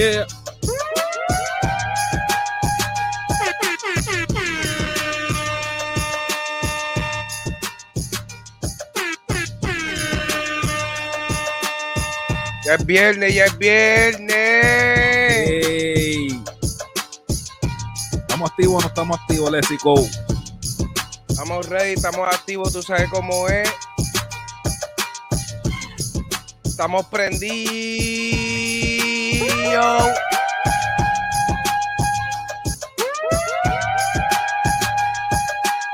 Yeah. Ya es viernes, ya es viernes. ¿Estamos activos o no estamos activos, Lesico? Estamos ready, estamos activos, tú sabes cómo es. Estamos prendidos.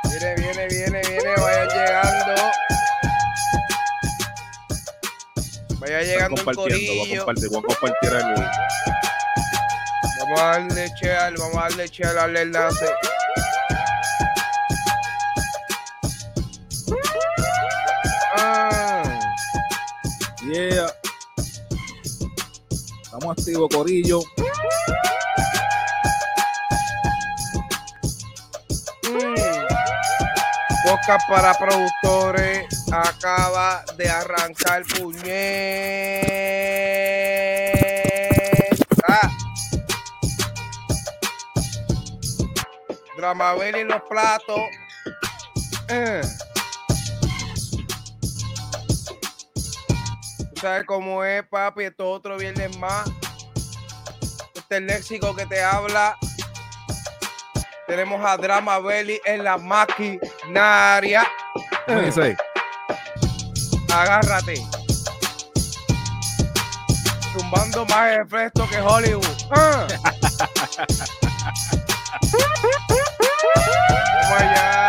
Viene, viene, viene, viene, vaya llegando. Vaya llegando el compartiendo, voy a corillo. compartir, voy a compartir el. Vamos a darle share, vamos a darle share al enlace. Estamos activos, Corillo. mm. Podcast para productores acaba de arrancar puñeta. Dramabel y los platos. Sabes cómo es, papi. Esto es otro viernes más. Este es el léxico que te habla. Tenemos a Drama Belly en la maquinaria. ¿Cómo dice? Agárrate. Zumbando más efecto que Hollywood. Ah. Vamos allá,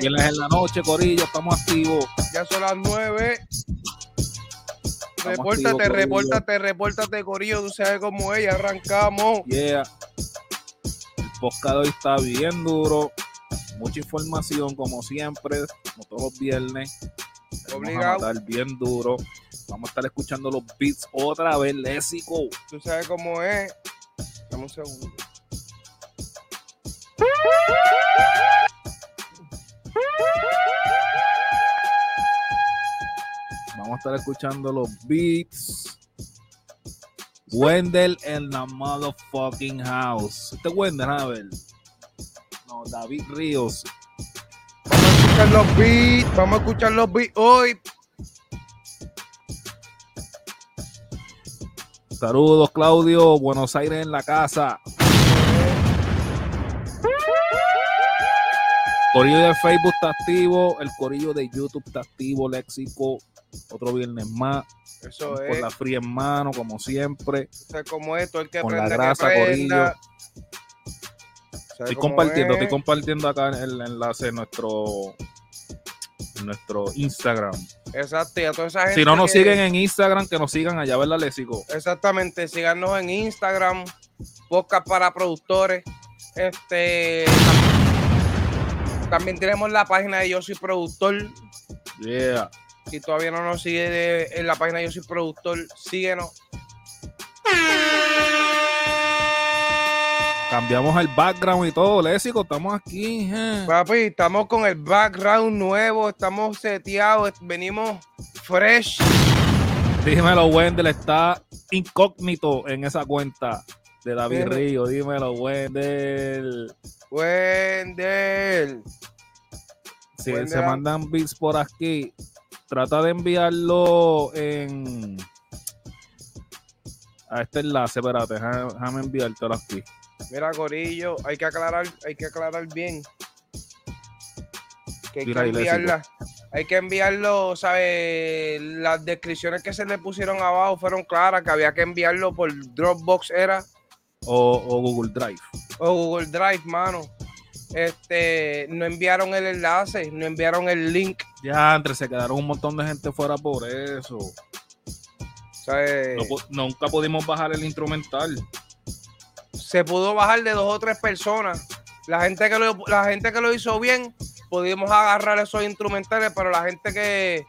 Viernes en la noche, Corillo, estamos activos. Ya son las nueve. Repórtate, activos, repórtate, repórtate, Corillo. Tú sabes cómo es. Ya arrancamos. Yeah. El podcast hoy está bien duro. Mucha información, como siempre, como todos los viernes. Vamos a Obligado. bien duro. Vamos a estar escuchando los beats otra vez, Lésico. Tú sabes cómo es. Dame un segundo. Vamos a estar escuchando los beats. Wendell en la motherfucking house. Este es Wendell, a ver. No, David Ríos. Vamos a escuchar los beats. Vamos a escuchar los beats hoy. Saludos, Claudio. Buenos Aires en la casa. Corillo de Facebook está activo. El corillo de YouTube está activo. Léxico. Otro viernes más. Eso Con es. la fría en mano, como siempre. Tú sabes cómo es. Todo el que Con la prenda, grasa, que. ¿Sabes Estoy compartiendo, es? estoy compartiendo acá el enlace en nuestro, en nuestro Instagram. Exacto. Y a toda esa gente Si no nos que- siguen en Instagram, que nos sigan allá, ¿verdad, Léxico? Exactamente, síganos en Instagram, podcast para productores. Este también tenemos la página de Yo Soy Productor. Yeah. Si todavía no nos sigue de- en la página de Yo Soy Productor, síguenos. Cambiamos el background y todo, Léxico. Estamos aquí. eh. Papi, estamos con el background nuevo, estamos seteados, venimos fresh. Dímelo, Wendell, está incógnito en esa cuenta de David. Río. Dímelo, Wendell. Wendell. Si Wendell. se mandan beats por aquí, trata de enviarlo en a este enlace. Espérate, déjame, déjame enviártelo aquí. Mira, Corillo, hay que aclarar, hay que aclarar bien. Que hay Mira que enviarla. Hay que enviarlo, ¿sabes? Las descripciones que se le pusieron abajo fueron claras, que había que enviarlo por Dropbox era O, o Google Drive. o Google Drive, mano. Este, no enviaron el enlace, no enviaron el link, Ya, entre se quedaron un montón de gente fuera por eso. ¿sabes? No pu- nunca pudimos bajar el instrumental. se pudo bajar de dos o tres personas. La gente que lo, la gente que lo hizo bien, pudimos agarrar esos instrumentales, pero la gente que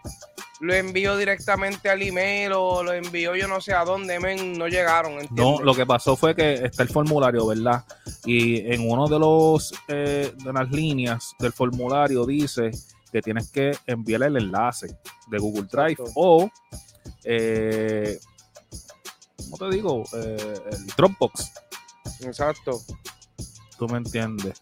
lo envió directamente al email o lo envió yo no sé a dónde, men, no llegaron. No, ¿entiendes? lo que pasó fue que está el formulario, ¿verdad? Y en uno de los eh, de las líneas del formulario dice que tienes que enviarle el enlace de Google Drive o, eh, ¿cómo te digo? Eh, el Dropbox. Exacto. Tú me entiendes.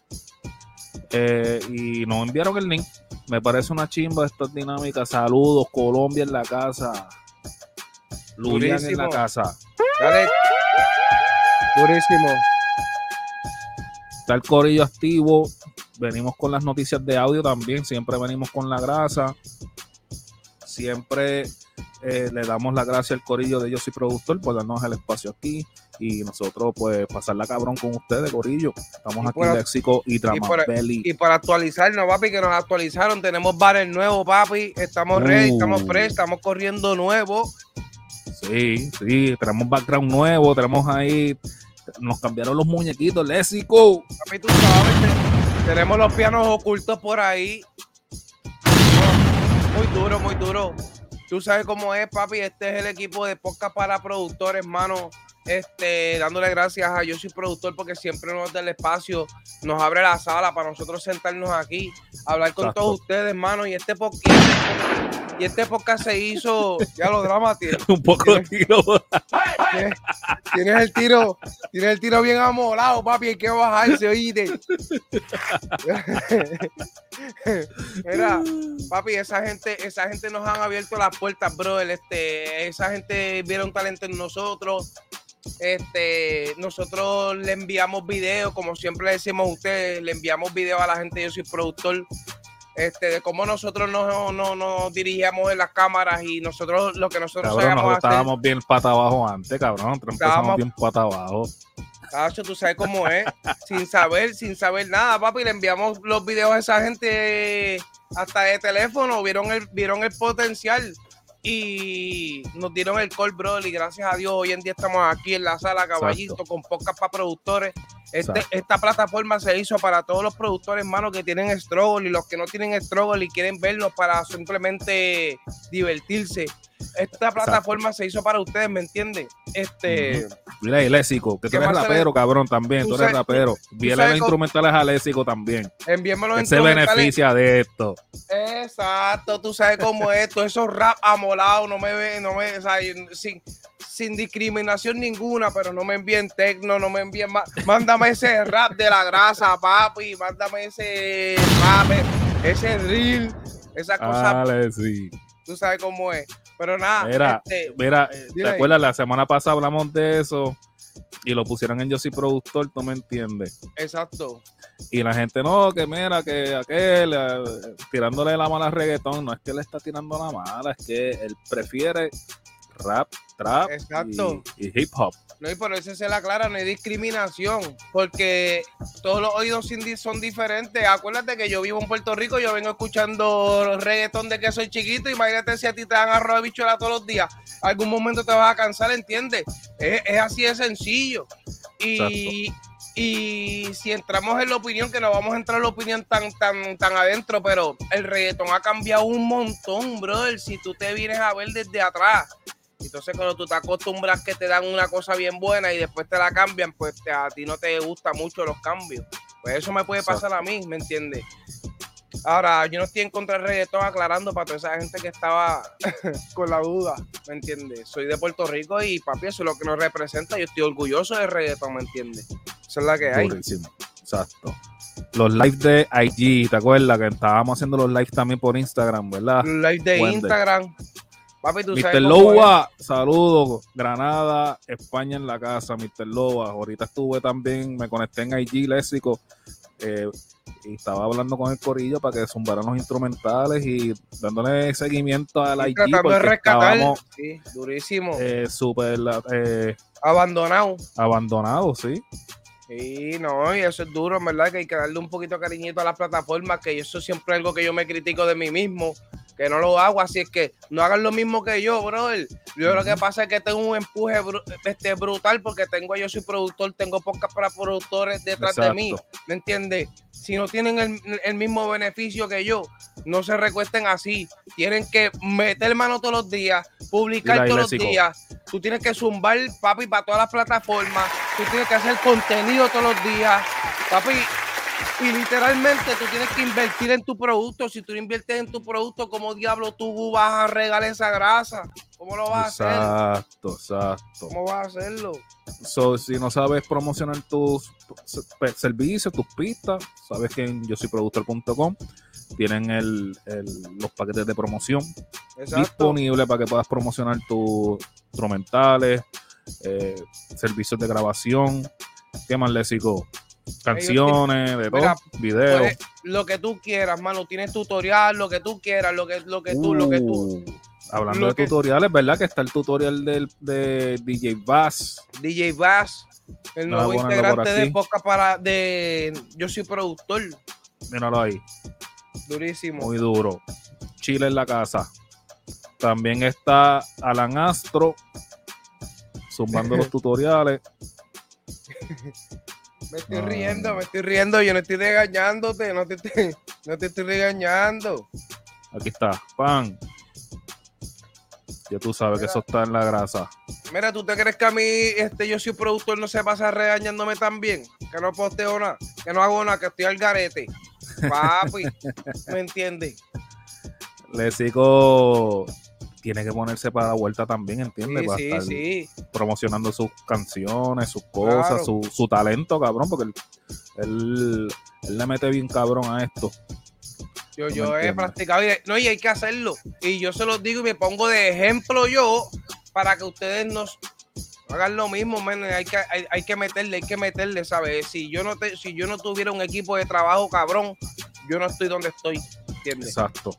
Eh, y nos enviaron el link. Me parece una chimba estas dinámicas. Saludos, Colombia en la casa. Lulian en la casa. Dale. Durísimo. Está el corillo activo. Venimos con las noticias de audio también. Siempre venimos con la grasa. Siempre eh, le damos la gracia al corillo de Yo Soy Productor por darnos el espacio aquí y nosotros pues pasarla cabrón con ustedes, corillo. Estamos aquí en Léxico y Tramabelli. Y, para actualizarnos, papi, que nos actualizaron, tenemos bares nuevos, papi, estamos ready, estamos fresh, uh. estamos corriendo nuevo. Sí, sí, tenemos background nuevo, tenemos ahí, nos cambiaron los muñequitos, Léxico. Papi, tú sabes, tenemos los pianos ocultos por ahí. Muy duro, muy duro. Tú sabes cómo es, papi. Este es el equipo de podcast para productores, hermano. Este, dándole gracias a Yo Soy Productor porque siempre nos da el espacio, nos abre la sala para nosotros sentarnos aquí, hablar con todos ustedes, hermano. Y este podcast, y este podcast se hizo, ya lo drama tiene. Un poco de tiro. Tienes, el tiro, tienes el tiro bien amolado, papi. Hay que bajarse, oíste. Mira, papi, esa gente, esa gente nos han abierto las puertas, bro. Este, esa gente vieron talento en nosotros. Este, nosotros le enviamos videos, como siempre le decimos a ustedes, le enviamos videos a la gente, yo soy productor, este, de cómo nosotros nos, no, nos dirigíamos en las cámaras y nosotros lo que nosotros cabrón, estábamos bien pata abajo antes, cabrón, estábamos bien pata abajo. Cacho, tú sabes cómo es, sin saber, sin saber nada, papi, le enviamos los videos a esa gente hasta de teléfono, vieron el, vieron el potencial y nos dieron el call, bro, y gracias a Dios hoy en día estamos aquí en la sala Caballito con podcast para productores. Este, esta plataforma se hizo para todos los productores, hermano, que tienen struggle y los que no tienen struggle y quieren verlo para simplemente divertirse. Esta plataforma se hizo para ustedes, ¿me entiendes? Este. Mira, y Léxico, que tú eres rapero, cabrón, también. Tú, eres rapero. Envíale los instrumentales a Léxico también. Envíame los se beneficia de esto. Exacto, tú sabes cómo es esto. Esos rap amolados, no me ven, no me. O sea, sin, sin discriminación ninguna, pero no me envíen tecno, no me envíen más. Mándame ese rap de la grasa, papi. Mándame ese rap, ese drill, esa cosa. Dale, sí. Tú sabes cómo es. Pero nada. Mira, este, mira eh, ¿te acuerdas? La semana pasada hablamos de eso y lo pusieron en Yo soy productor, tú me entiendes. Exacto. Y la gente, no, que mira, que aquel, eh, tirándole la mala reggaetón, no es que le está tirando la mala, es que él prefiere rap, trap Y, hip hop. No, y por eso se la clara, no hay discriminación, porque todos los oídos son diferentes. Acuérdate que yo vivo en Puerto Rico, yo vengo escuchando reggaetón de que soy chiquito, imagínate si a ti te dan arroz de bichuela todos los días, algún momento te vas a cansar, ¿entiendes? Es, así de sencillo. Y, y si entramos en la opinión, que no vamos a entrar en la opinión tan, tan, tan adentro, pero el reggaetón ha cambiado un montón, brother. Si tú te vienes a ver desde atrás, entonces, cuando tú te acostumbras que te dan una cosa bien buena y después te la cambian, pues a ti no te gustan mucho los cambios. Pues eso me puede pasar a mí, ¿me entiendes? Ahora, yo no estoy en contra del reggaetón aclarando para toda esa gente que estaba con la duda, ¿me entiendes? Soy de Puerto Rico y papi, eso es lo que nos representa. Yo estoy orgulloso del reggaetón, ¿me entiendes? Esa es la que hay. Exacto. Los lives de IG, ¿te acuerdas? Que estábamos haciendo los lives también por Instagram, ¿verdad? Los lives de Instagram. Papi, tú Mr. Loba, saludos. Granada, España en la casa, Mr. Loba. Ahorita estuve también, me conecté en IG Léxico eh, y estaba hablando con el corillo para que zumbaran los instrumentales y dándole seguimiento a la IG. Tratando de rescatar, sí, durísimo. Eh, super eh, abandonado. Abandonado, sí. Sí, no, y eso es duro, en verdad, que hay que darle un poquito de cariñito a las plataformas, que eso siempre es algo que yo me critico de mí mismo, que no lo hago, así es que no hagan lo mismo que yo, brother. Yo lo que pasa es que tengo un empuje este, brutal porque tengo, yo soy productor, tengo pocas para productores detrás de mí, ¿me entiendes? Si no tienen el, mismo beneficio que yo, no se recuesten así. Tienen que meter mano todos los días, publicar todos los días. Tú tienes que zumbar, papi, para todas las plataformas. Tú tienes que hacer contenido todos los días. Papi, Y literalmente tú tienes que invertir en tu producto. Si tú inviertes en tu producto, ¿cómo diablo tú vas a regalar esa grasa? ¿Cómo lo vas a hacer? Exacto, exacto. ¿Cómo vas a hacerlo? So, si no sabes promocionar tus servicios, tus pistas, sabes que en yo soy productor.com tienen el, los paquetes de promoción disponibles para que puedas promocionar tus instrumentales, eh, servicios de grabación. ¿Qué más, Lésico? Canciones, de todo, videos. Pues, lo que tú quieras, mano. Tienes tutorial, lo que tú quieras, lo que, lo que tú, lo que tú. Uh, hablando de tutoriales, ¿verdad? Que está el tutorial del, de DJ Bass. DJ Bass, el nuevo integrante de podcast para de Yo soy productor. Míralo ahí. Durísimo. Muy duro. Chile en la casa. También está Alan Astro, zumbando los tutoriales. Me estoy riendo, me estoy riendo. Yo no estoy regañándote, no te estoy, no te estoy regañando. Aquí está, pan. Ya tú sabes que eso está en la grasa. Mira, ¿tú te crees que a mí, este, yo soy productor, no se pasa regañándome también? Que no posteo nada, que no hago nada, que estoy al garete. Papi, ¿me entiendes? Le sigo tiene que ponerse para la vuelta también, ¿entiendes? Sí, para sí, promocionando sus canciones, sus cosas, su, talento, cabrón, porque él, le mete bien cabrón a esto. Yo, yo he practicado y, no, y hay que hacerlo. Y yo se los digo y me pongo de ejemplo yo para que ustedes nos hagan lo mismo, Hay que, hay, que meterle, hay que meterle, ¿sabes? Si yo no te, si yo no tuviera un equipo de trabajo, cabrón, yo no estoy donde estoy, ¿entiendes? Exacto.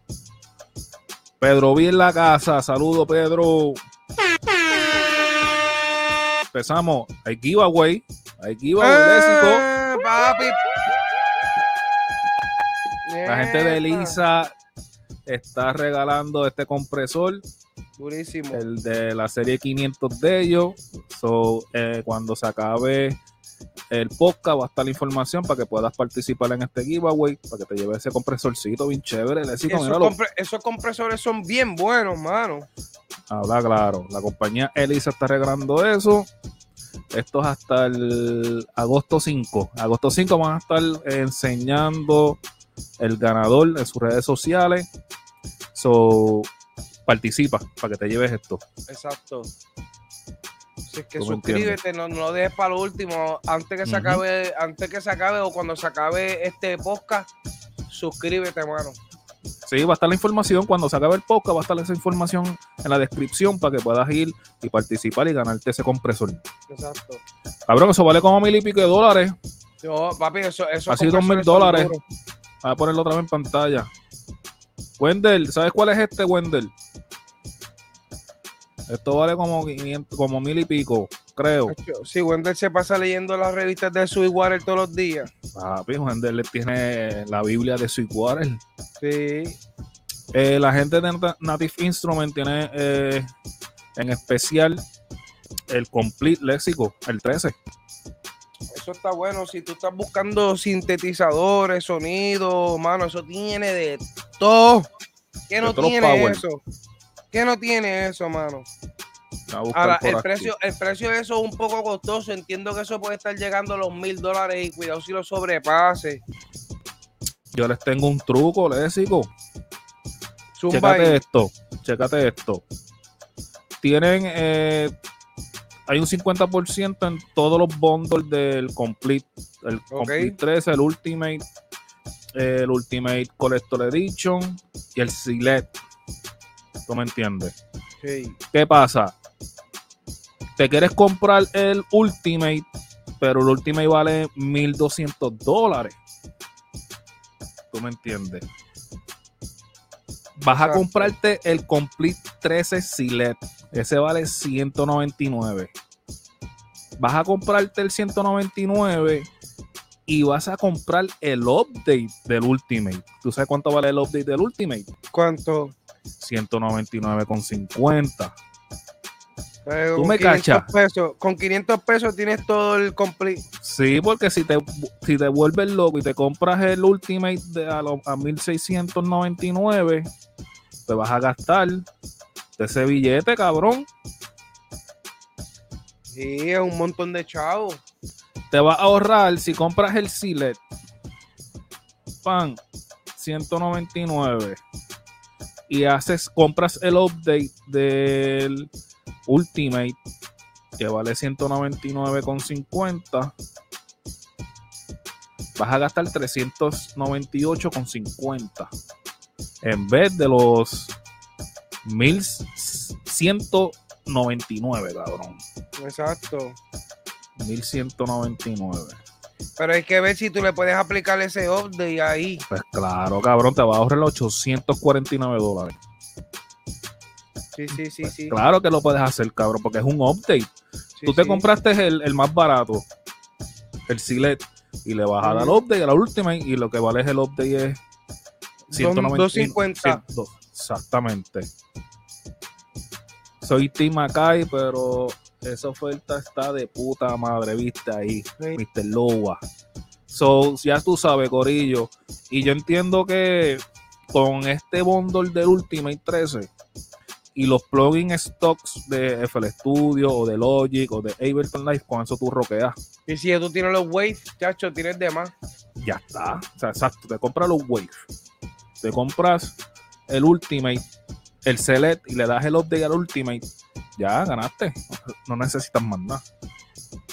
Pedro vi en la casa. Saludo, Pedro. Empezamos. Hay giveaway. Hay giveaway, eh, papi. La gente de Lisa está regalando este compresor. Durísimo. El de la serie 500 de ellos. So, eh, cuando se acabe el podcast va a estar la información para que puedas participar en este giveaway, para que te lleve ese compresorcito bien chévere. esos, compresores son bien buenos, mano. Habla claro. La compañía Elisa está regalando eso. Esto es hasta el agosto 5. Agosto 5 van a estar enseñando el ganador en sus redes sociales. So, participa para que te lleves esto. Exacto es que suscríbete, no, no, lo dejes para lo último. Antes que se acabe, antes que se acabe o cuando se acabe este podcast, suscríbete, hermano. Sí, va a estar la información. Cuando se acabe el podcast, va a estar esa información en la descripción para que puedas ir y participar y ganarte ese compresor. Exacto. Cabrón, eso vale como mil y pico de dólares. Yo, papi, eso, eso Así dos mil dólares. Voy a ponerlo otra vez en pantalla. Wendell, ¿sabes cuál es este, Wendell? Esto vale como 500, como mil y pico, creo. Sí, Wendell se pasa leyendo las revistas de Sweetwater todos los días. Papi, Wendell tiene la Biblia de Sweetwater. Sí. Eh, la gente de Native Instrument tiene eh, en especial el Complete Léxico, el 13. Eso está bueno. Si tú estás buscando sintetizadores, sonidos, mano, eso tiene de todo. ¿Qué no tiene eso? ¿Qué no tiene eso, mano? Ahora, el precio, el precio de eso es un poco costoso. Entiendo que eso puede estar llegando a los mil dólares y cuidado si lo sobrepase. Yo les tengo un truco, lésico. Chécate esto, chécate esto. Tienen, eh, hay un 50% en todos los bundles del Complete. El Complete 3, el Ultimate, el Ultimate Collector Edition y el Select ¿Tú me entiendes? ¿Qué pasa? Te quieres comprar el Ultimate, pero el Ultimate vale 1200 dólares. ¿Tú me entiendes? Vas a comprarte el Complete 13 Silet. Ese vale 199. Vas a comprarte el 199 y vas a comprar el update del Ultimate. ¿Tú sabes cuánto vale el update del Ultimate? ¿Cuánto? 199,50. Tú me cachas. con 500 pesos tienes todo el complete. Sí, porque si te, si te vuelves loco y te compras el Ultimate de a, a 1699, te vas a gastar de ese billete, cabrón. Sí, es un montón de chavos. Te vas a ahorrar si compras el Silet pan, 199. Y haces, compras el update del Ultimate, que vale 199,50. Vas a gastar 398,50. En vez de los 1199, cabrón. Exacto. 1199. Pero hay que ver si tú le puedes aplicar ese update ahí. Pues claro, cabrón, te va a ahorrar los 849 dólares. Sí, sí, sí, Pues sí. Claro que lo puedes hacer, cabrón, porque es un update. Sí, Tú te sí. compraste el, el más barato, el Silet, y le vas a dar Ujú. update a la última y lo que vale es el update es Dos- 190, 250. 100, exactamente. Soy Team Mackay, pero esa oferta está de puta madre, viste ahí. Mr. Lowa. So, ya tú sabes, Corillo. Y yo entiendo que con este bundle del Ultimate 13 y los plugin stocks de FL Studio o de Logic o de Ableton Live, con eso tú roqueas. Y si tú tienes los waves, chacho, tienes de más. Ya está. O sea, exacto. Te compras los Wave. Te compras el Ultimate, el Select y le das el update al Ultimate. Ya ganaste. No necesitas más nada.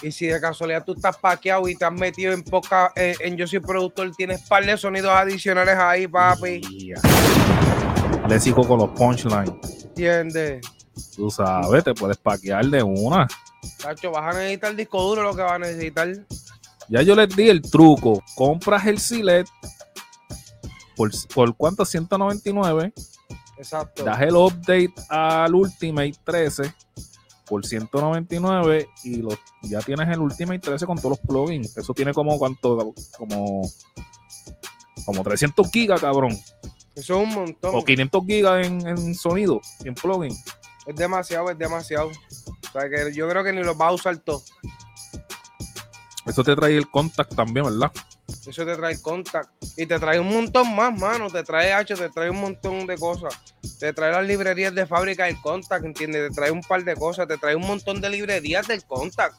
Y si de casualidad tú estás paqueado y te has metido en poca, en, en Yo Soy Productor, tienes par de sonidos adicionales ahí, papi. Ya. Le sigo con los punchlines. ¿Entiendes? Tú sabes, te puedes paquear de una. Chacho, vas a necesitar disco duro lo que vas a necesitar. Ya yo les di el truco. Compras el Select por, por cuánto? 199. Exacto. Das el update al Ultimate 13 por 199 y lo, ya tienes el Ultimate 13 con todos los plugins. Eso tiene como cuánto, como, como 300 gigas, cabrón. Eso es un montón. O 500 gigas en, en sonido, en plugin. Es demasiado, es demasiado. O sea que yo creo que ni los vas a usar todo. Eso te trae el contact también, ¿verdad? Eso te trae contact. Y te trae un montón más, mano. Te trae H, te trae un montón de cosas. Te trae las librerías de fábrica del contact, ¿entiendes? Te trae un par de cosas. Te trae un montón de librerías del contact.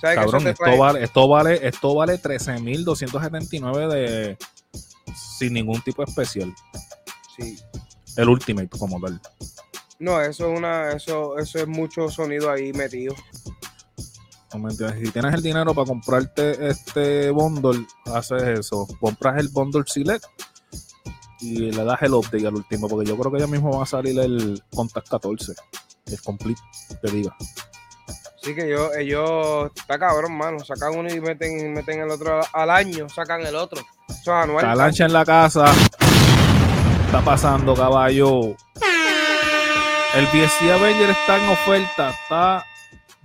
¿Sabes que Cabrón, eso te esto trae? vale, esto vale, esto vale 13.279 de sin ningún tipo especial. Sí. El Ultimate como tal. No, eso es una, eso, eso es mucho sonido ahí metido. No me entiendes. Si tienes el dinero para comprarte este bundle, haces eso. Compras el bundle Select y le das el update al último, porque yo creo que ya mismo va a salir el Contact 14, el complete, te diga. Así que yo, ellos, está cabrón, mano. Sacan uno y meten, meten el otro al año, sacan el otro. Eso es anual. Calancha en la casa. Está pasando, caballo. El BSC Avenger está en oferta. Está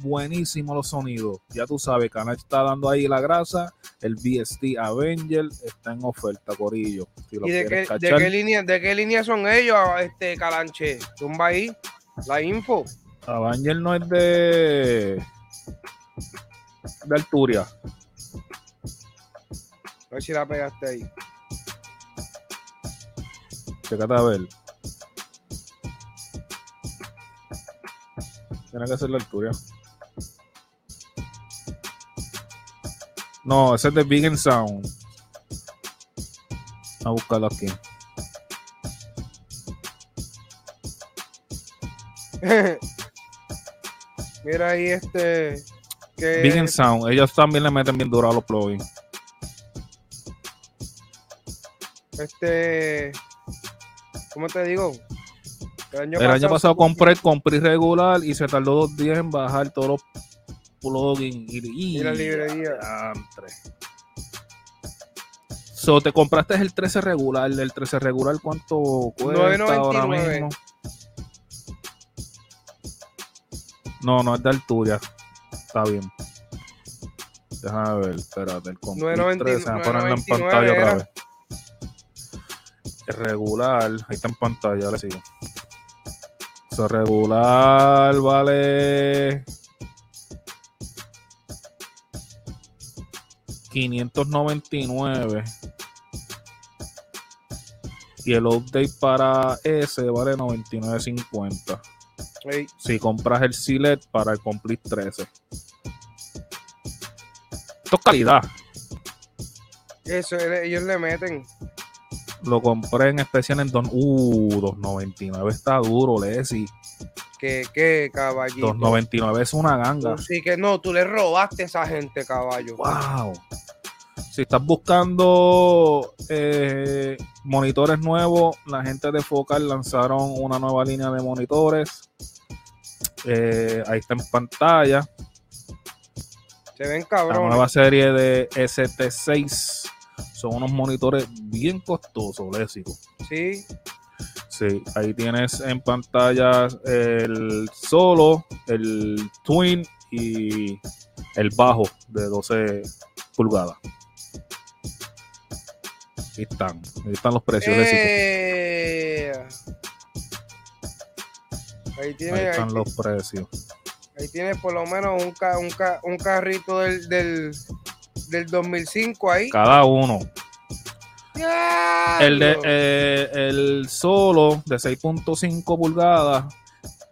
buenísimo los sonidos. Ya tú sabes, Calancha está dando ahí la grasa. El BST Avenger está en oferta, Corillo. Si ¿Y de qué, de línea, de qué línea son ellos, este Calanche? Tumba ahí la info. Avenger no es de. de Alturia. A ver si la pegaste ahí. Chécate a ver. Tiene que ser la Alturia. No, ese es de Big and Sound. A buscarlo aquí. Mira ahí este. Que Big and Sound. Ellos también le meten bien duro a los plugins. este. ¿Cómo te digo? El El año pasado compré, compré regular y se tardó dos días en bajar todos los plugins. Y, Y la librería. So, te compraste el 13 regular. El 13 regular, ¿cuánto cuesta ahora 9.99. mismo? No, no es de altura. Está bien. Déjame ver, espérate. El Complete 9.99 13, déjame ponerlo en pantalla otra vez. El regular, ahí está en pantalla, ahora sigo. Regular vale. 599 y el update para ese vale 99.50 Ey, si compras el Silet para el Complete 13 esto es calidad. Eso, ellos le meten. Lo compré en especial en don, uh, 2.99 está duro, Leslie. ¿Qué, qué, caballito? 2.99 es una ganga. Sí, que no, tú le robaste a esa gente, caballo. Wow. Si estás buscando eh, monitores nuevos, la gente de Focal lanzaron una nueva línea de monitores. Eh, ahí está en pantalla. Se ven cabrón. La nueva serie de ST6 son unos monitores bien costosos, léxico. Sí. Sí, ahí tienes en pantalla el solo, el twin y el bajo de 12 pulgadas. Ahí están, ahí están los precios. Eh, ahí, tiene, ahí están los precios. Ahí tienes por lo menos un, ca, un, ca, un carrito del, del, del 2005 ahí. Cada uno. El, de, eh, el solo de 6.5 pulgadas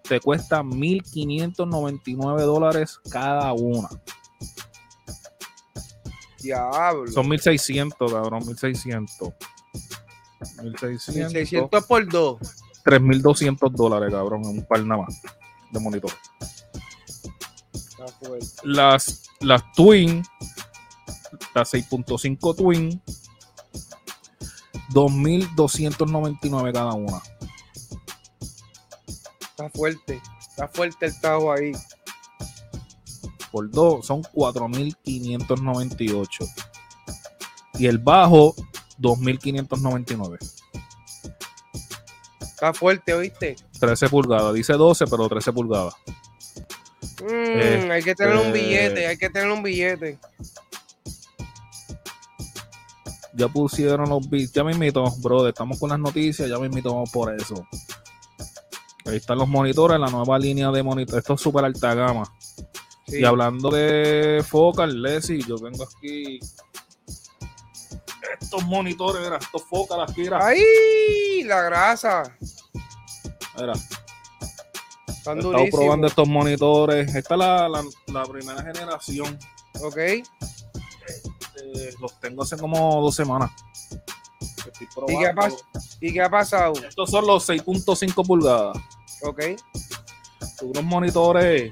te cuesta 1.599 dólares cada una. Diablo. Son 1.600, cabrón, 1.600. 1.600. 1.600 por 2. 3.200 dólares, cabrón, en un par nada más de monitor. Las, las Twin, las 6.5 Twin, 2.299 cada una. Está fuerte, está fuerte el tajo ahí. Por dos son 4.598. Y el bajo, 2.599. Está fuerte, ¿oíste? 13 pulgadas. Dice 12, pero 13 pulgadas. Mm, hay que tener un billete, hay que tener un billete. Ya pusieron los bits. Ya me invito, brother. Estamos con las noticias. Ya me invito por eso. Ahí están los monitores, la nueva línea de monitores. Esto es súper alta gama. Sí. Y hablando de Focal, Leslie, yo tengo aquí estos monitores, mira, estos Focal aquí, mira. ¡Ay! La grasa. Mira. Están probando estos monitores. Esta es la, la, la primera generación. Ok. Eh, los tengo hace como dos semanas. ¿Y qué, ha ¿Y qué, ha pasado? Estos son los 6.5 pulgadas. Ok. Son unos monitores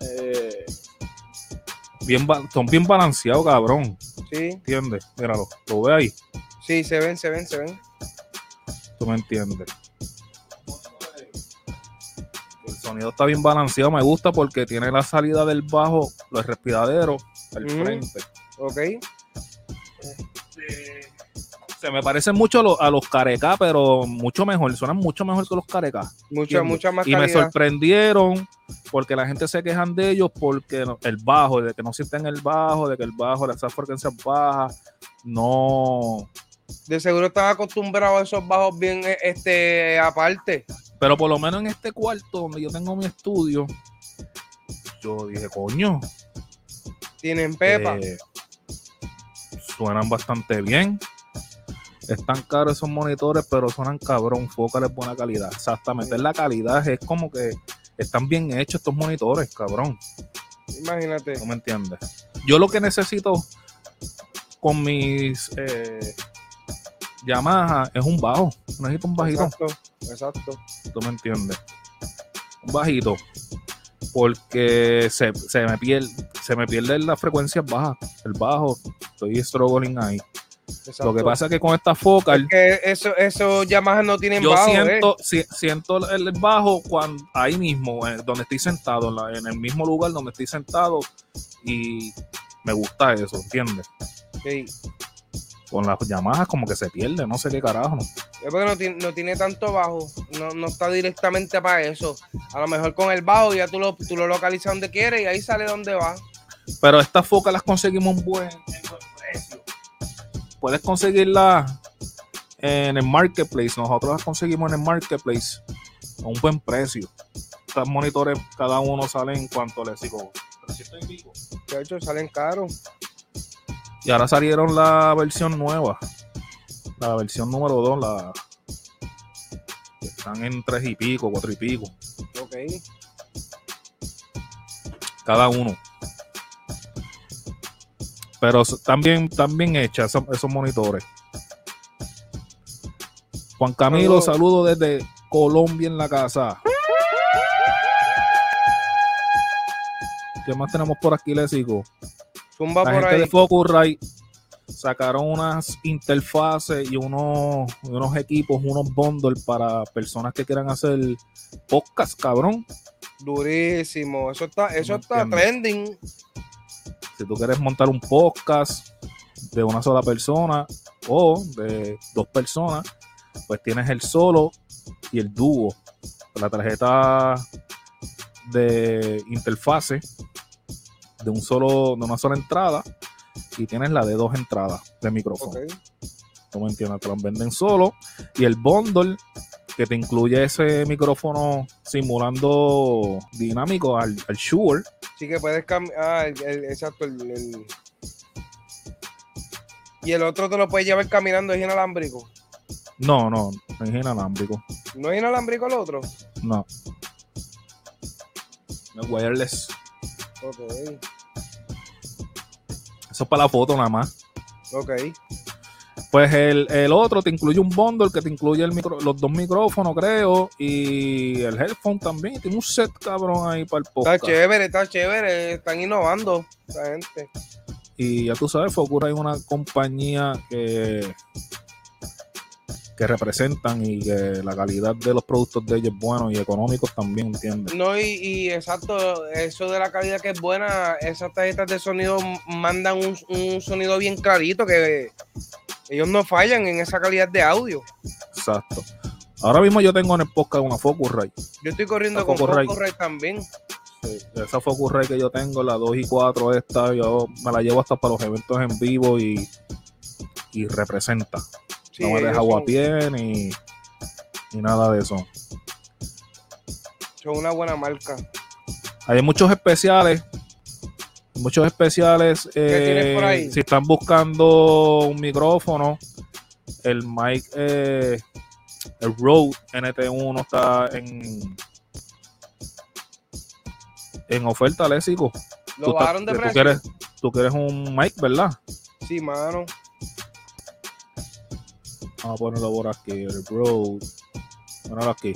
eh, bien, son bien balanceados, cabrón. Sí. ¿Entiendes? Míralo, ¿lo ve ahí? Sí, se ven, se ven, se ven. Tú me entiendes. El sonido está bien balanceado, me gusta porque tiene la salida del bajo, los respiraderos, al Ujú. frente. Ok. Este, se me parecen mucho a los, a los carecas, pero mucho mejor, suenan mucho mejor que los carecas. Mucha, mucha más Y me sorprendieron porque la gente se quejan de ellos porque el bajo, de que no sienten el bajo, de que el bajo, esas frecuencias bajas, no. De seguro están acostumbrados a esos bajos bien eh, este aparte. Pero por lo menos en este cuarto donde yo tengo mi estudio, yo dije, coño, Tienen pepa. eh, suenan bastante bien. Están caros esos monitores, pero suenan cabrón. Focal es buena calidad. Exactamente, es la calidad, es como que están bien hechos estos monitores, cabrón. Imagínate. ¿No me entiendes? Yo lo que necesito con mis eh, Yamaha es un bajo. Necesito un bajito. Exacto. Exacto. ¿Tú me entiendes? Un bajito. Porque se, se me pierde, se me pierden las frecuencias bajas. El bajo, estoy struggling ahí. exacto. Lo que pasa es que con esta focal, que eso, eso Yamaha no tienen yo bajo, siento, ¿eh? si- siento el bajo cuando ahí mismo, eh, donde estoy sentado, en, la- en el mismo lugar donde estoy sentado, y me gusta eso, ¿entiendes? Sí. Con las llamadas como que se pierde, no sé qué carajo. ¿no? Es porque no tiene, no tiene tanto bajo, no, no está directamente para eso. A lo mejor con el bajo ya tú lo, tú lo localizas donde quieres y ahí sale donde va. Pero estas focas las conseguimos en buen. Puedes conseguirlas en el marketplace. Nosotros las conseguimos en el marketplace a un buen precio. Estos monitores, cada uno sale en cuanto les digo, 300 y pico. De hecho, salen caros. Y ahora salieron la versión nueva. La versión número 2, la están en 3 y pico, 4 y pico. Ok. Cada uno. Pero también, también hecha esos, monitores. Juan Camilo, saludo desde Colombia en la casa. ¿Qué más tenemos por aquí, les digo? Zumba la por gente de Focusrite sacaron unas interfaces y unos, unos equipos, unos bundles para personas que quieran hacer podcast, cabrón. Durísimo. Eso está, eso está trending. Si tú quieres montar un podcast de una sola persona o de dos personas, pues tienes el solo y el dúo. La tarjeta de interfase de un solo, de una sola entrada y tienes la de dos entradas de micrófono. ¿Tú me entiendes? Te venden solo y el bundle que te incluye ese micrófono simulando dinámico al, al Shure. Sí, que puedes cambiar. Ah, exacto. El, Y el otro te lo puedes llevar caminando, ¿es inalámbrico? No, no, no es inalámbrico. ¿No es inalámbrico el otro? No. Es wireless. Ok. Eso es para la foto nada más. Ok. Pues el, otro te incluye un bundle que te incluye el micro, los dos micrófonos, creo, y el headphone también. Tiene un set cabrón ahí para el podcast. Está chévere, está chévere. Están innovando la gente. Y ya tú sabes, Focura hay una compañía que que representan y que la calidad de los productos de ellos es bueno y económicos también, ¿entiendes? No, y, exacto, eso de la calidad que es buena, esas tarjetas de sonido mandan un, sonido bien clarito que ellos no fallan en esa calidad de audio. Exacto. Ahora mismo yo tengo en el podcast una Focusrite. Yo estoy corriendo con Focusrite también. Sí, esa Focusrite que yo tengo, la 2 y 4 esta, yo me la llevo hasta para los eventos en vivo y, y representa no me deja agua ni, ni nada de eso. Son una buena marca. Hay muchos especiales. Muchos especiales. Eh, si están buscando un micrófono, el mic, eh, el Rode NT1 está en en oferta, Lésico. Lo bajaron de precio. Tú quieres, tú quieres un mic, ¿verdad? Sí, mano. Vamos a ponerlo por aquí, el Road. Ponerlo aquí.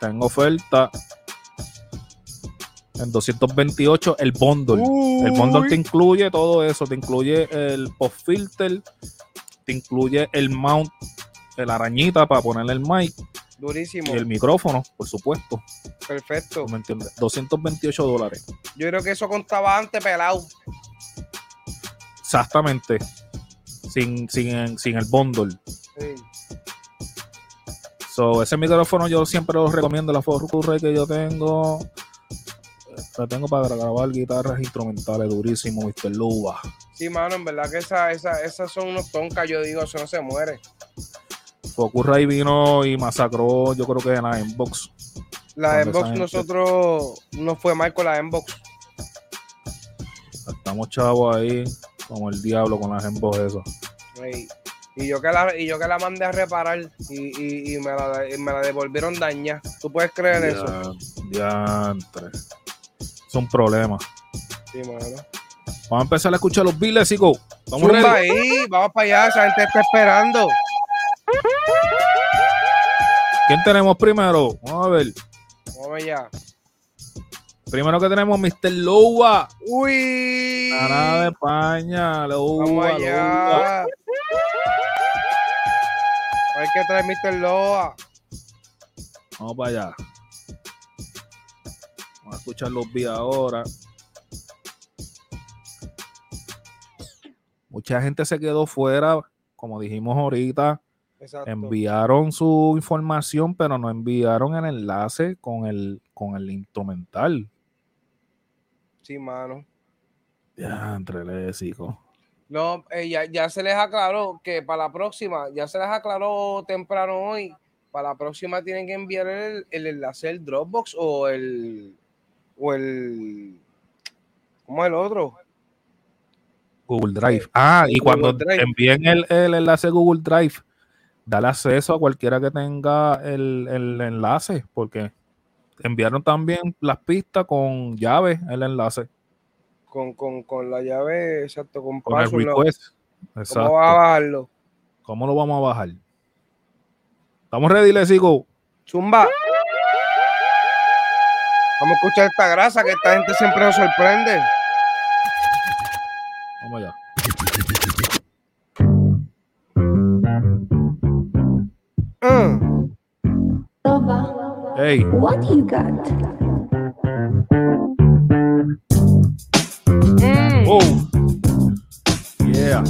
Tengo oferta en 228 el bundle. El bundle te incluye todo eso, te incluye el post filter, te incluye el mount, el arañita para ponerle el mic. Durísimo. Y el micrófono, por supuesto. Perfecto. ¿Me entiendes? 228 dólares. Yo creo que eso contaba antes pelado. Exactamente. Sin, sin, sin el bundle. So, ese micrófono yo siempre lo recomiendo, la Focusrite que yo tengo. La tengo para grabar guitarras instrumentales durísimo, Mr. Luba. Sí, mano, en verdad que esa, esa, esas son unos toncas, yo digo, eso no se muere. Focusrite vino y masacró, yo creo que en la Inbox. La Inbox nosotros no fue mal con la Inbox. Estamos chavos ahí como el diablo con las embos eso. Y yo que la, y yo que la mandé a reparar y, y, me, la, me, la, devolvieron daña. ¿Tú puedes creer eso? Diantre. Es un problema. Sí, mano. Vamos a empezar a escuchar los Billes y go. Vamos ahí, vamos para allá, esa gente está esperando. ¿Quién tenemos primero? Vamos a ver. Vamos allá. Primero que tenemos Mr. Lowa. Uy. Nada de España. Lowa. Vamos allá. Hay que traer Mr. Lowa. Vamos para allá. Vamos a escuchar los vías ahora. Mucha gente se quedó fuera, como dijimos ahorita. Exacto. Enviaron su información, pero no enviaron el enlace con el, con el instrumental. Sí, mano. Ya, entre. No, eh, ya, se les aclaró que para la próxima, ya se les aclaró temprano hoy, para la próxima tienen que enviar el, enlace del Dropbox o el, o el, ¿cómo es el otro? Google Drive. Ah, y cuando envíen el, enlace Google Drive, dale acceso a cualquiera que tenga el, el enlace, porque enviaron también las pistas con llave, el enlace. Con, con, con la llave, exacto, con, Con el request. Exacto. ¿Cómo va a bajarlo? ¿Cómo lo vamos a bajar? ¿Estamos ready, Lesico? Zumba. Vamos a escuchar esta grasa que esta gente siempre nos sorprende. Vamos allá. Mm. Nova, Hey, what you got? Mm. oh. Yeah.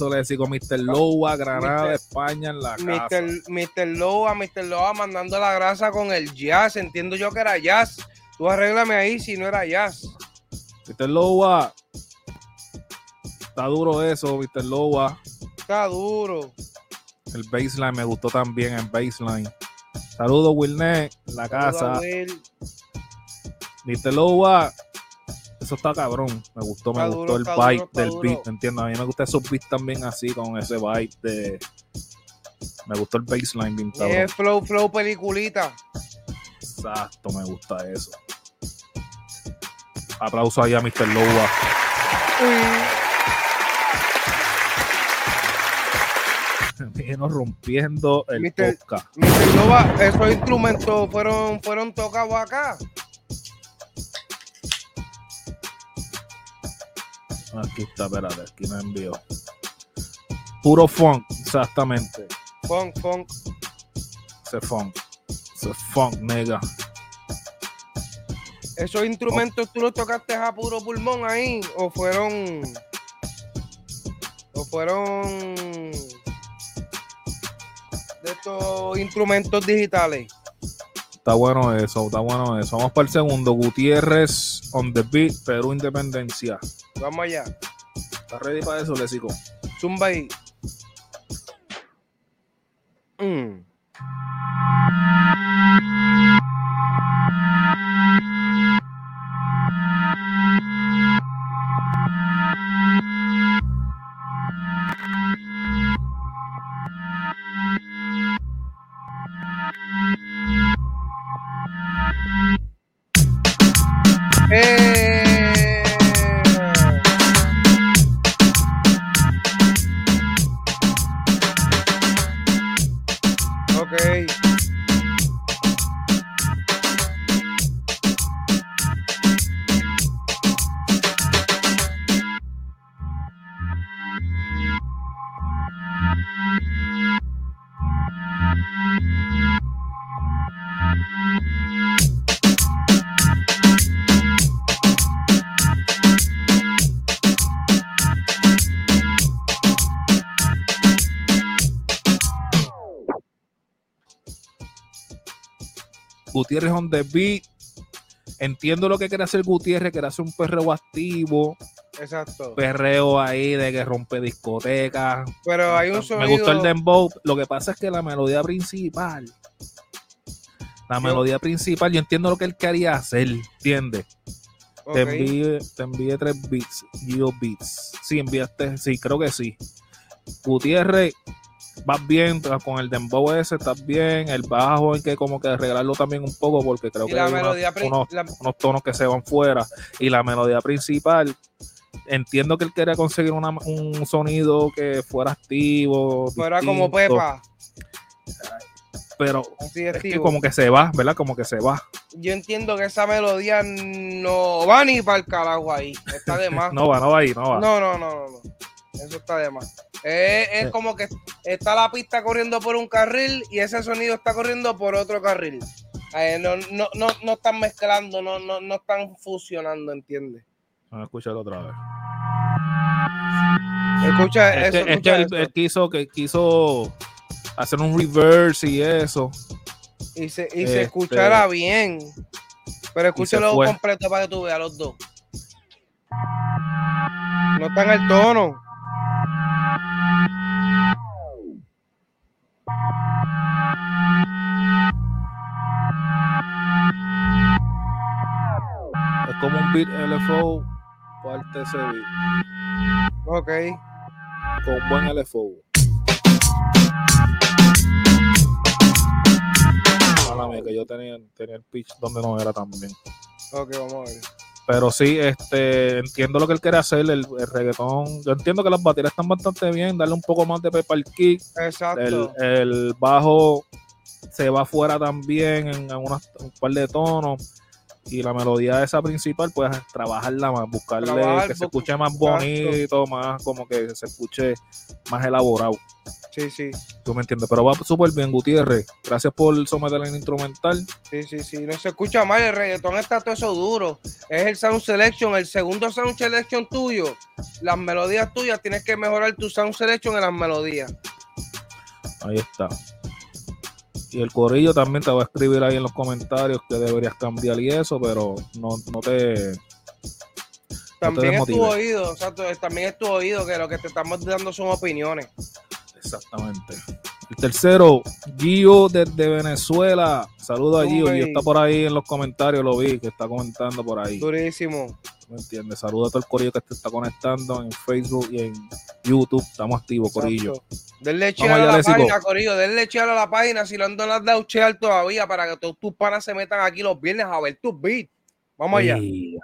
Eso? Le decimos Mr. Lowa, Granada, Mr. España en la casa. Mr. Loba, Mr. Loba mandando la grasa con el jazz. Entiendo yo que era jazz. Tú arréglame ahí si no era jazz. Mr. Lowa. Está duro eso, Mr. Lowa. Está duro. El baseline me gustó también, el baseline. Saludos, Wilnet, la casa. Saluda, Will. Mr. Lowa, eso está cabrón. Me gustó, me gustó el está del beat, ¿entiendes? A mí me gusta esos beats también así, con ese vibe de. Me gustó el baseline bien cabrón. es flow, flow, peliculita. Exacto, me gusta eso. Aplauso ahí a Mr. Lowa. Vino rompiendo el Mr. podcast. Mr. Loba, esos instrumentos fueron, fueron tocados acá. Aquí está, espérate, aquí me envió. Puro funk, exactamente. Funk, funk. Ese funk. Ese funk, nega. ¿Esos instrumentos tú los tocaste a puro pulmón ahí? ¿O fueron. ¿O fueron. de estos instrumentos digitales? Está bueno eso, está bueno eso. Vamos para el segundo. Gutiérrez on the beat, Perú Independencia. Vamos allá. ¿Estás ready para eso, Lesico? Zumba ahí. Mm. Gutiérrez on the beat. Entiendo lo que quiere hacer Gutiérrez, quiere hacer un perreo activo, Exacto. perreo ahí de que rompe discotecas. Pero hay un Me sonido. gustó el dembow. Lo que pasa es que la melodía principal, la Yo- melodía principal, yo entiendo lo que él quería hacer, ¿entiendes? Te envié, te envié tres beats, Geo Beats. Sí, enviaste, sí, creo que sí. Gutiérrez, vas bien con el dembow ese, estás bien. El bajo hay que como que arreglarlo también un poco porque creo que hay una- unos, la- unos tonos que se van fuera. Y la melodía principal, entiendo que él quería conseguir una- un sonido que fuera activo. fuera como Pepa. Pero Así es que como que se va, ¿verdad? Como que se va. yo entiendo que esa melodía no va ni para el carajo ahí. Está de más. no va, no va ahí, no va. No, no, no, no. no. Eso está de más. Es, es como que está la pista corriendo por un carril y ese sonido está corriendo por otro carril. Eh, no, no, no, no están mezclando, no, no, no están fusionando, ¿entiendes? Vamos a escucharlo otra vez. Escucha Es eso. que, es escucha que él, quiso, que quiso hacer un reverse y eso. y se, y se este- escuchara bien. Pero escúchalo completo para que tú veas los dos. No está en el tono. Beat LFO parte ese beat. Ok. Con buen LFO. Mala mía, que yo tenía, tenía el pitch donde no era también. Ok, vamos a ver. Pero sí, este, entiendo lo que él quiere hacer, el, el reggaetón. Yo entiendo que las baterías están bastante bien, darle un poco más de pepa al kick. El, Exacto. el bajo se va afuera también en, en unas- un par de tonos. Y la melodía esa principal, pues trabajarla más, buscarle Trabajar, que se escuche más bonito, más como que se escuche más elaborado. Sí, sí. ¿Tú me entiendes? Pero va súper bien, Gutiérrez. Gracias por someterla en instrumental. Sí, sí, sí. No se escucha mal. El reggaetón está todo eso duro. Es el sound selection. El segundo sound selection tuyo. Las melodías tuyas. Tienes que mejorar tu sound selection en las melodías. Ahí está. Y el corillo también te va a escribir ahí en los comentarios que deberías cambiar y eso, pero no, no te. También es tu oído. Exacto. También es tu oído que lo que te estamos dando son opiniones. Exactamente. El tercero, Gio desde Venezuela. Saludos a Gio. Gio está por ahí en los comentarios, lo vi, que está comentando por ahí. Durísimo. ¿Me entiendes? Saludos a todo el corillo que te está conectando en Facebook y en YouTube. Estamos activos, corillo. Denle chear a la página, Corillo. Denle chear a la página si no has dado chear todavía para que todos tus panas se metan aquí los viernes a ver tus beats. Vamos allá. Ey,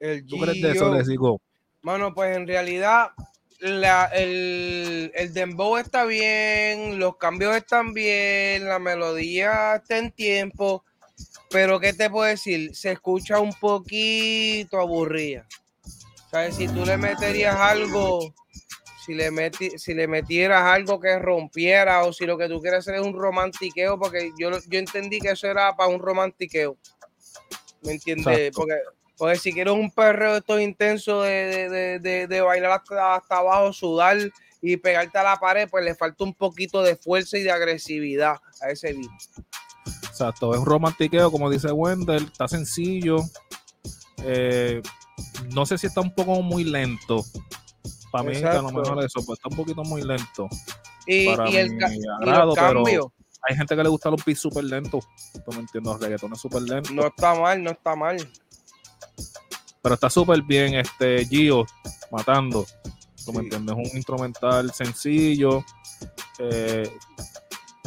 El ¿Tú crees de eso, digo? Mano, pues en realidad la- el, el dembow está bien, los cambios están bien, la melodía está en tiempo, pero ¿qué te puedo decir? Se escucha un poquito aburrida. ¿Sabes? Si tú le meterías algo, si le, meti- si le metieras algo que rompiera o si lo que tú quieres hacer es un romantiqueo, porque yo, yo entendí que eso era para un romantiqueo. ¿Me entiendes? Exacto. Porque, porque si quieres un perreo de estos intensos de, de, de, de- de bailar hasta, hasta abajo, sudar y pegarte a la pared, pues le falta un poquito de fuerza y de agresividad a ese beat. Exacto, es un romantiqueo, como dice Wendell, está sencillo. Eh, no sé si está un poco muy lento. Para mí, a lo mejor eso, pues está un poquito muy lento. Y, Para y el, y agrado, pero cambios, hay gente que le gusta los beats súper lentos. Tú me entiendes, los reggaetones súper lentos. no está mal, no está mal. Pero está súper bien este Gio matando. Me Sí. entiendes, un instrumental sencillo. eh,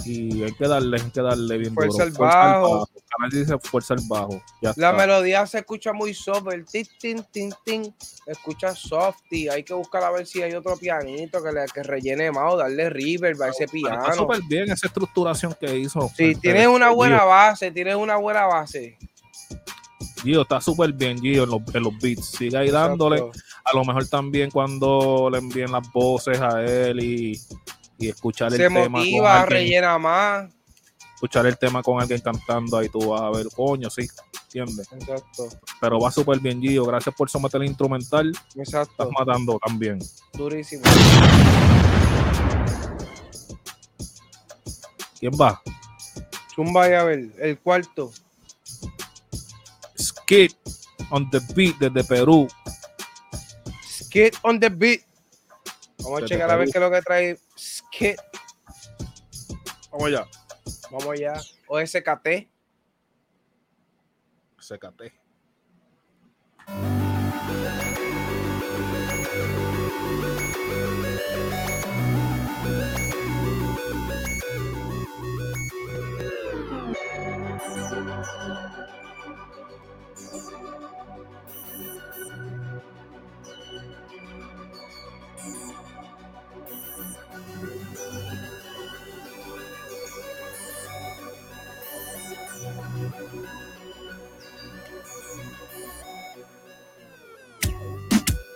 y hay que darle, hay que darle bien Fuerza duro. al bajo. bajo, canal dice fuerza el bajo. Ya La está. melodía se escucha muy soft, el tin, tin, tin, tin. Escucha softy. Hay que buscar a ver si hay otro pianito que, le, que rellene más o darle reverb a ese Pero Está piano. súper bien esa estructuración que hizo. Si este, tienes una buena base, tienes una buena base. Gio está súper bien, Gio, en los, en los beats. Sigue ahí dándole. Exacto. A lo mejor también cuando le envíen las voces a él y, y escuchar el Se tema con motiva, rellena más. escuchar el tema con alguien cantando, ahí tú vas a ver, coño, sí, ¿entiendes? Exacto. Pero va súper bien, Gio. Gracias por someter el instrumental. Exacto. Estás matando también. Durísimo. ¿Quién va? Zumba y a ver, el cuarto. Skid on the beat desde Perú. Skid on the beat. Vamos a Desde checar a ver Perú. qué es lo que trae Skid. Vamos allá. Vamos allá. O SKT. CKT.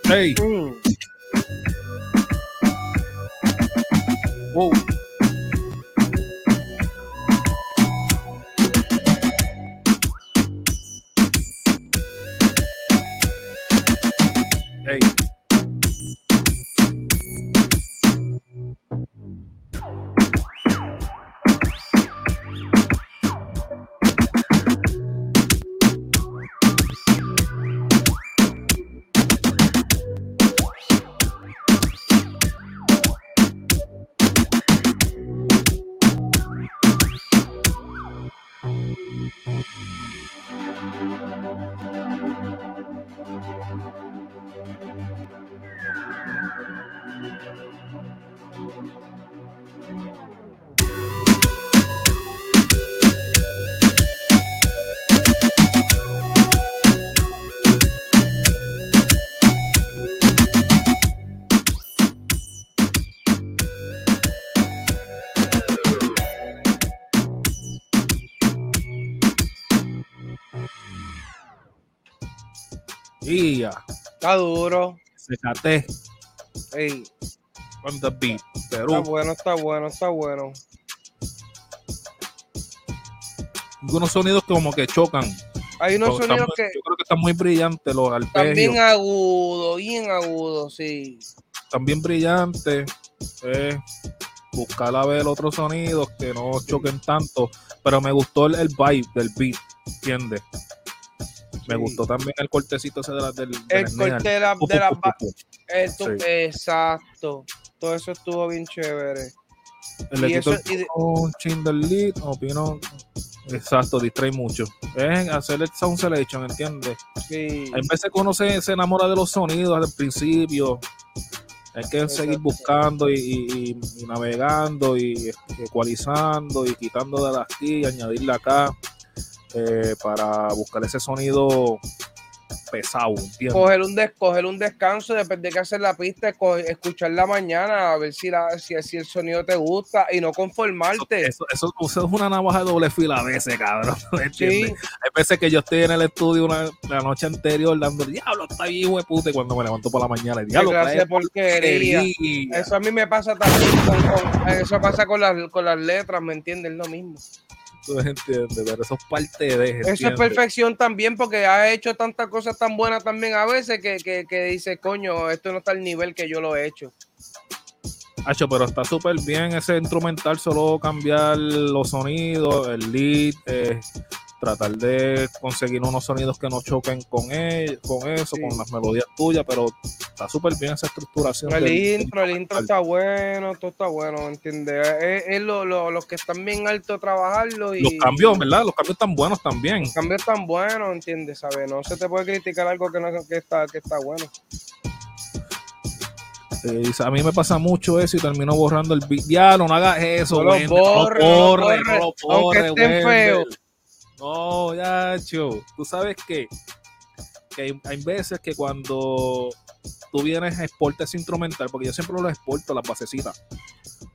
Hey, Mm. wow. Y ya. Está duro. CKT Ey, on the beat. está bueno, está bueno, está bueno. Algunos sonidos como que chocan. Hay unos sonidos que Yo creo que están muy brillantes los están arpegios. bien agudos, bien agudos, sí. Están bien brillantes. Eh, buscar a ver otros sonidos que no choquen tanto. Pero me gustó el, el vibe del beat. ¿Entiendes? Me Sí. gustó también el cortecito ese de la, del, El del corte de la, de pu, la pu, ba- pu, pu. el tu- Sí. Exacto. Todo eso estuvo bien chévere. Le Y eso- y de- un lead, opino. Exacto, distrae mucho. Es hacer el sound selection, ¿entiendes? Sí. Hay veces que uno se, se enamora de los sonidos al principio. Hay que Exacto. seguir buscando y, y- y- y navegando y ecualizando y quitando de aquí y añadirle acá eh, para buscar ese sonido pesado, ¿entiendes? Coger un, des, coger un descanso después de que hacer la pista, escuchar la mañana, a ver si, la, si, si el sonido te gusta y no conformarte. Eso, eso, eso es una navaja de doble fila a veces, cabrón. ¿entiendes? Sí, Hay veces que yo estoy en el estudio una, la noche anterior dando diablo, está bien, hijo de puta, y cuando me levanto por la mañana, diablo, de porquería. porquería. Eso a mí me pasa también con, con- eso pasa con las, con las letras, ¿me entiendes? Lo mismo. Entiendes, pero eso es parte de. Eso es perfección también porque ha hecho tantas cosas tan buenas también a veces que, que, que dice, coño, esto no está al nivel que yo lo he hecho. Hacho, pero está súper bien ese instrumental, solo cambiar los sonidos, el lead, eh, tratar de conseguir unos sonidos que no choquen con, él, con eso, Sí. con las melodías tuyas, pero está súper bien esa estructuración. El del- intro, el intro está bueno, todo está bueno, ¿me entiendes? Es, es lo- lo- los que están bien alto trabajarlo y Los cambios, ¿verdad? Los cambios están buenos también. los cambios están buenos, ¿entiendes? ¿Sabes? No se te puede criticar algo que, no, que, está, que está bueno. Eh, a mí me pasa mucho eso y termino borrando el beat. Diablo, no hagas eso, No lo borres, no lo no lo aunque estén feos. No, ya, cho. Tú sabes que, que hay, hay veces que cuando tú vienes a exportar ese instrumental, porque yo siempre lo exporto, las basecitas.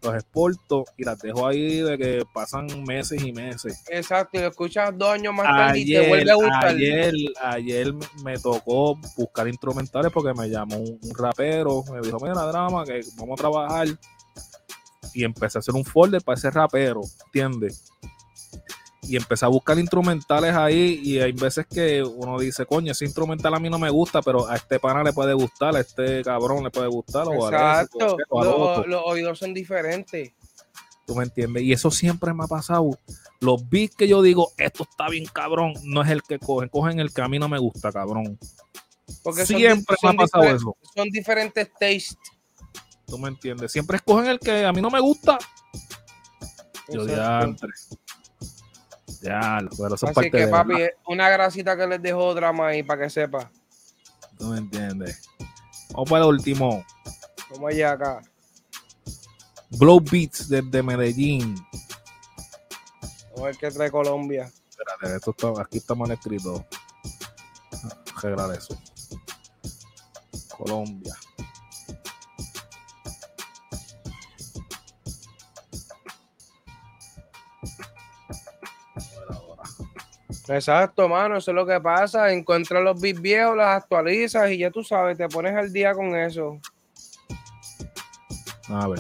Los exporto y las dejo ahí de que pasan meses y meses. Exacto, y lo escuchas dos años más tarde y te vuelve a gustar. ayer, ayer me- me tocó buscar instrumentales porque me llamó un, un rapero, me dijo, mira, drama, que vamos a trabajar. Y empecé a hacer un folder para ese rapero, ¿entiendes? Y empecé a buscar instrumentales ahí y hay veces que uno dice, coño, ese instrumental a mí no me gusta, pero a este pana le puede gustar, a este cabrón le puede gustar, o a ese, Exacto, o a al los, oídos son diferentes. ¿Tú me entiendes? Y eso siempre me ha pasado. Los beats que yo digo, esto está bien cabrón, no es el que cogen, cogen el que a mí no me gusta, cabrón. Porque siempre me ha pasado eso. Son diferentes tastes. ¿Tú me entiendes? Siempre escogen el que a mí no me gusta. Yo. Ya, pero eso es Así parte que, de papi, una grasita que les dejo drama ahí para que sepa. ¿Tú me entiendes? Vamos para el último. Como allá acá. Glow Beats desde Medellín. Vamos a ver qué trae Colombia. Espérate, esto está, aquí está mal escrito. Arreglar eso. Colombia. Exacto, mano, eso es lo que pasa. Encuentras los beats viejos, los actualizas y ya tú sabes, te pones al día con eso. A ver.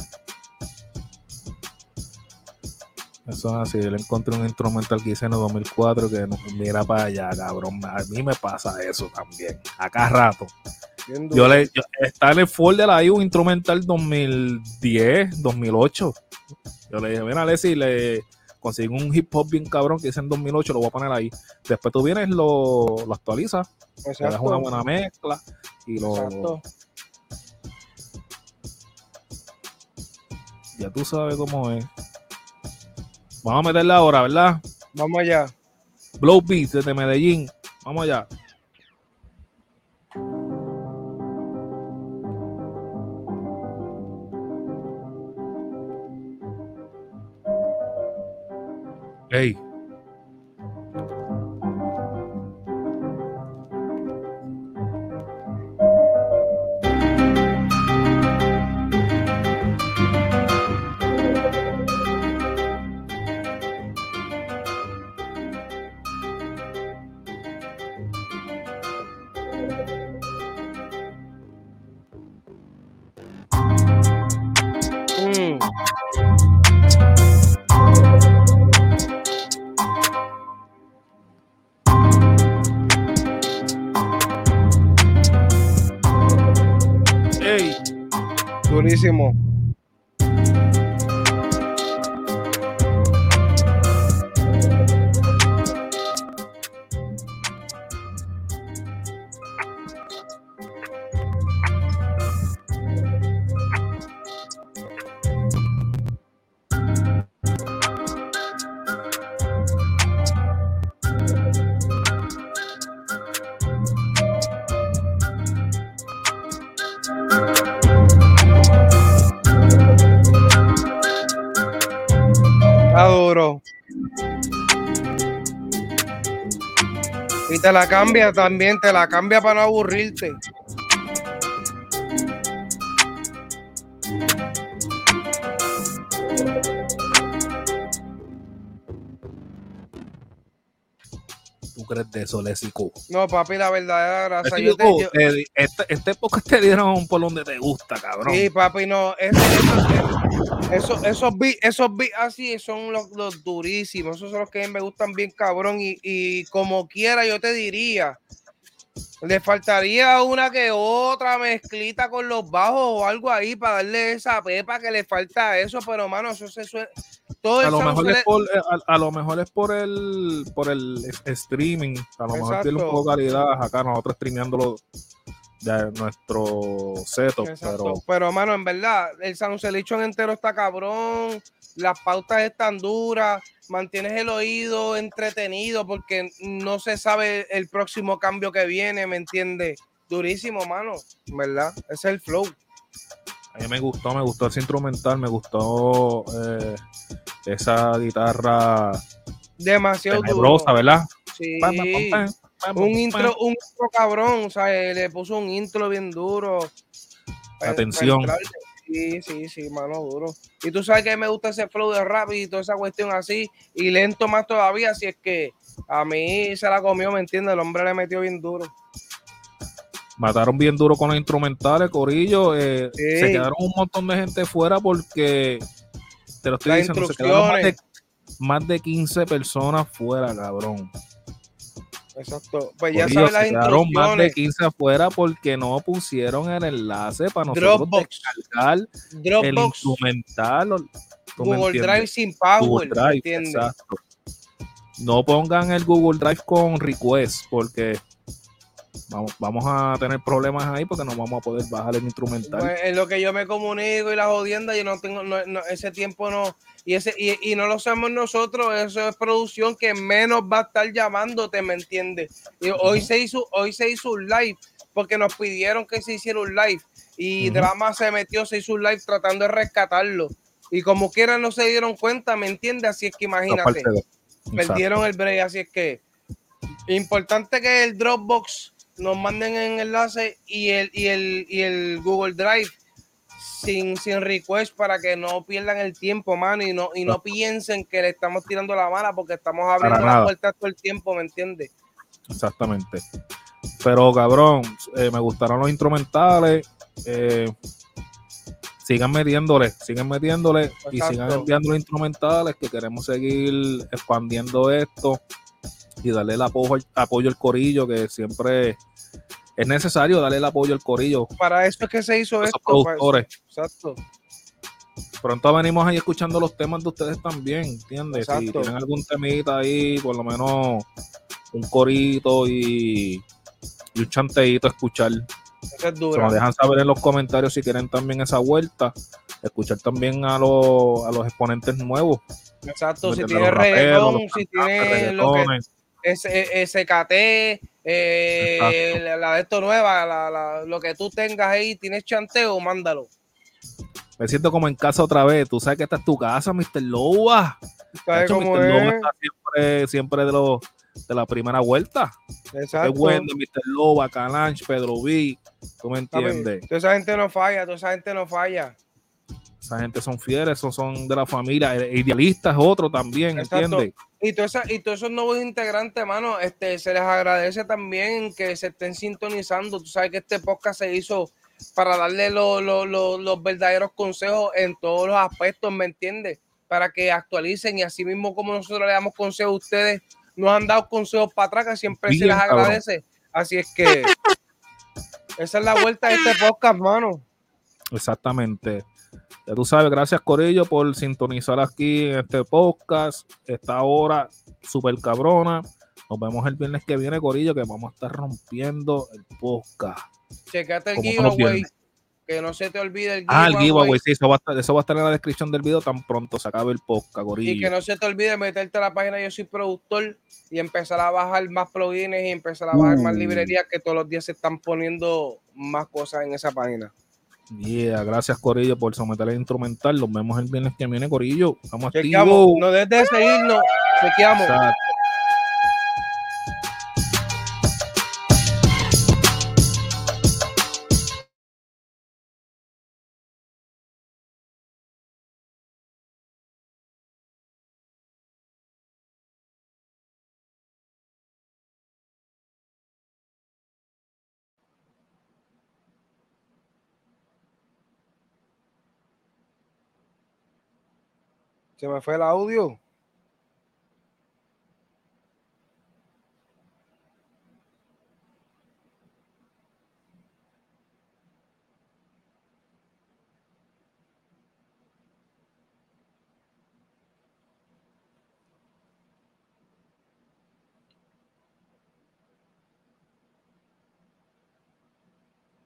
Eso es así. Yo le encontré un instrumental que hice en el 2004 que no, mira para allá, cabrón. A mí me pasa eso también. Acá rato. Yo le, yo- está en el folder ahí un instrumental 2010, 2008. Yo le dije, mira, Leslie, le conseguí un hip hop bien cabrón que hice en 2008, lo voy a poner ahí. Después tú vienes, lo, lo actualizas, le das Exacto. una buena mezcla y lo. Exacto. Ya tú sabes cómo es. Vamos a meterla ahora, ¿verdad? Vamos allá. Blow Beats desde Medellín. Vamos allá. Ey. Durísimo. Te la cambia también, te la cambia para no aburrirte. ¿Tú crees de eso, Lesico? No, papi, la verdadera grasa. Yo te, yo- este, este podcast te dieron por donde te gusta, cabrón. Sí, papi, no. es- eso- eso- esos beats, esos beats así son los, los durísimos. Esos son los que me gustan bien, cabrón. Y, y como quiera, yo te diría. Le faltaría una que otra mezclita con los bajos o algo ahí para darle esa pepa que le falta a eso, pero mano, eso se suena. Todo a lo mejor suena- es por, eh, a, a lo mejor es por el por el streaming a lo mejor tiene un poco de calidad acá nosotros streameándolo de nuestro setup Exacto. pero Pero, mano, en verdad, el Sound Selection entero está cabrón. Las pautas están duras. Mantienes el oído entretenido porque no se sabe el próximo cambio que viene, ¿me entiendes? Durísimo, mano. en ¿Verdad? Ese es el flow. a mí me gustó me gustó ese instrumental me gustó eh, esa guitarra Demasiado duro. tenebrosa, ¿verdad? Sí. Un intro, un intro cabrón, o sea, le puso un intro bien duro. Pa- Atención. entrarle. Sí, sí, sí, mano, duro. Y tú sabes que me gusta ese flow de rap y toda esa cuestión así, y lento más todavía, así es que a mí se la comió, ¿me entiendes? El hombre le metió bien duro. Mataron bien duro con los instrumentales, Corillo. eh, Sí. Se quedaron un montón de gente fuera porque, te lo estoy Las diciendo, se quedaron más de, más de 15 personas fuera, cabrón. Exacto. Pues ya sabes las quedaron más de instrucciones. 15 afuera porque no pusieron el enlace para nosotros Dropbox. descargar el Dropbox, instrumental. ¿tú me Google? Drive sin power, Google ¿me Drive, exacto. No pongan el Google Drive con request porque vamos, vamos a tener problemas ahí porque no vamos a poder bajar el instrumental. Pues, en lo que yo me comunico y la jodienda, yo no tengo no- no, ese tiempo no y ese y, y no lo sabemos nosotros, eso es producción que menos va a estar llamándote, ¿me entiendes? Y hoy se hizo hoy se hizo un live porque nos pidieron que se hiciera un live y. Drama se metió, se hizo un live tratando de rescatarlo y como quiera no se dieron cuenta, ¿me entiendes? Así es que imagínate, perdieron el break, así es que importante que el Dropbox nos manden en enlace y el, y el, y el Google Drive sin, sin request para que no pierdan el tiempo, mano, y no, y no piensen que le estamos tirando la mala porque estamos abriendo las puertas todo el tiempo, ¿me entiendes? Exactamente. Pero cabrón, eh, me gustaron los instrumentales. eh, sigan metiéndole, sigan metiéndole y sigan enviando los instrumentales que queremos seguir expandiendo esto y darle el apoyo, apoyo al corillo que siempre es necesario darle el apoyo al corillo. Para eso es que se hizo esto. productores. Exacto. Pronto venimos ahí escuchando los temas de ustedes también, ¿entiendes? Si Exacto. tienen algún temita ahí, por lo menos un corito y, y un chanteíto a escuchar. Eso es Se dura. nos dejan saber en los comentarios si quieren también esa vuelta. Escuchar también a los, a los exponentes nuevos. Exacto. Si tiene reggaetón, si tiene lo que ese, SKT, eh, la, la de esto nueva, la- la- lo que tú tengas ahí, tienes chanteo, mándalo. Me siento como en casa otra vez. Tú sabes que esta es tu casa, Mr. Lowa. ¿Sabes Nacho, cómo Mr. Es? está siempre, siempre de, los, de la primera vuelta. Exacto. bueno, Mr. Lowa, Calanch, Pedro V. ¿Tú me entiendes? Toda esa gente no falla, toda esa gente no falla. Esa gente son fieles, esos son de la familia. El Idealista es otro también, Exacto. ¿entiendes? Y, todos esos nuevos integrantes, mano, este, se les agradece también que se estén sintonizando. Tú sabes que este podcast se hizo para darle lo- lo- lo- los verdaderos consejos en todos los aspectos, ¿me entiendes? Para que actualicen y así mismo como nosotros le damos consejos a ustedes, nos han dado consejos para atrás que siempre se les cabrón. agradece. Así es que esa es la vuelta de este podcast, mano. Exactamente. Ya tú sabes, gracias Corillo por sintonizar aquí en este podcast. Esta hora súper cabrona. Nos vemos el viernes que viene, Corillo, que vamos a estar rompiendo el podcast. Checate el giveaway. Que no se te olvide el Ah, el giveaway. giveaway, sí, eso va, a estar, eso va a estar en la descripción del video tan pronto se acabe el podcast, Y Corillo. que no se te olvide meterte a la página Yo Soy Productor y empezar a bajar más plugins y empezar a bajar más Uh. librerías que todos los días se están poniendo más cosas en esa página. Yeah, gracias Corillo por someter el instrumental. Nos vemos el viernes que viene, Corillo. Estamos Chequeamos, activos. no dejes de seguirnos, chequeamos. Exacto. Se me fue el audio.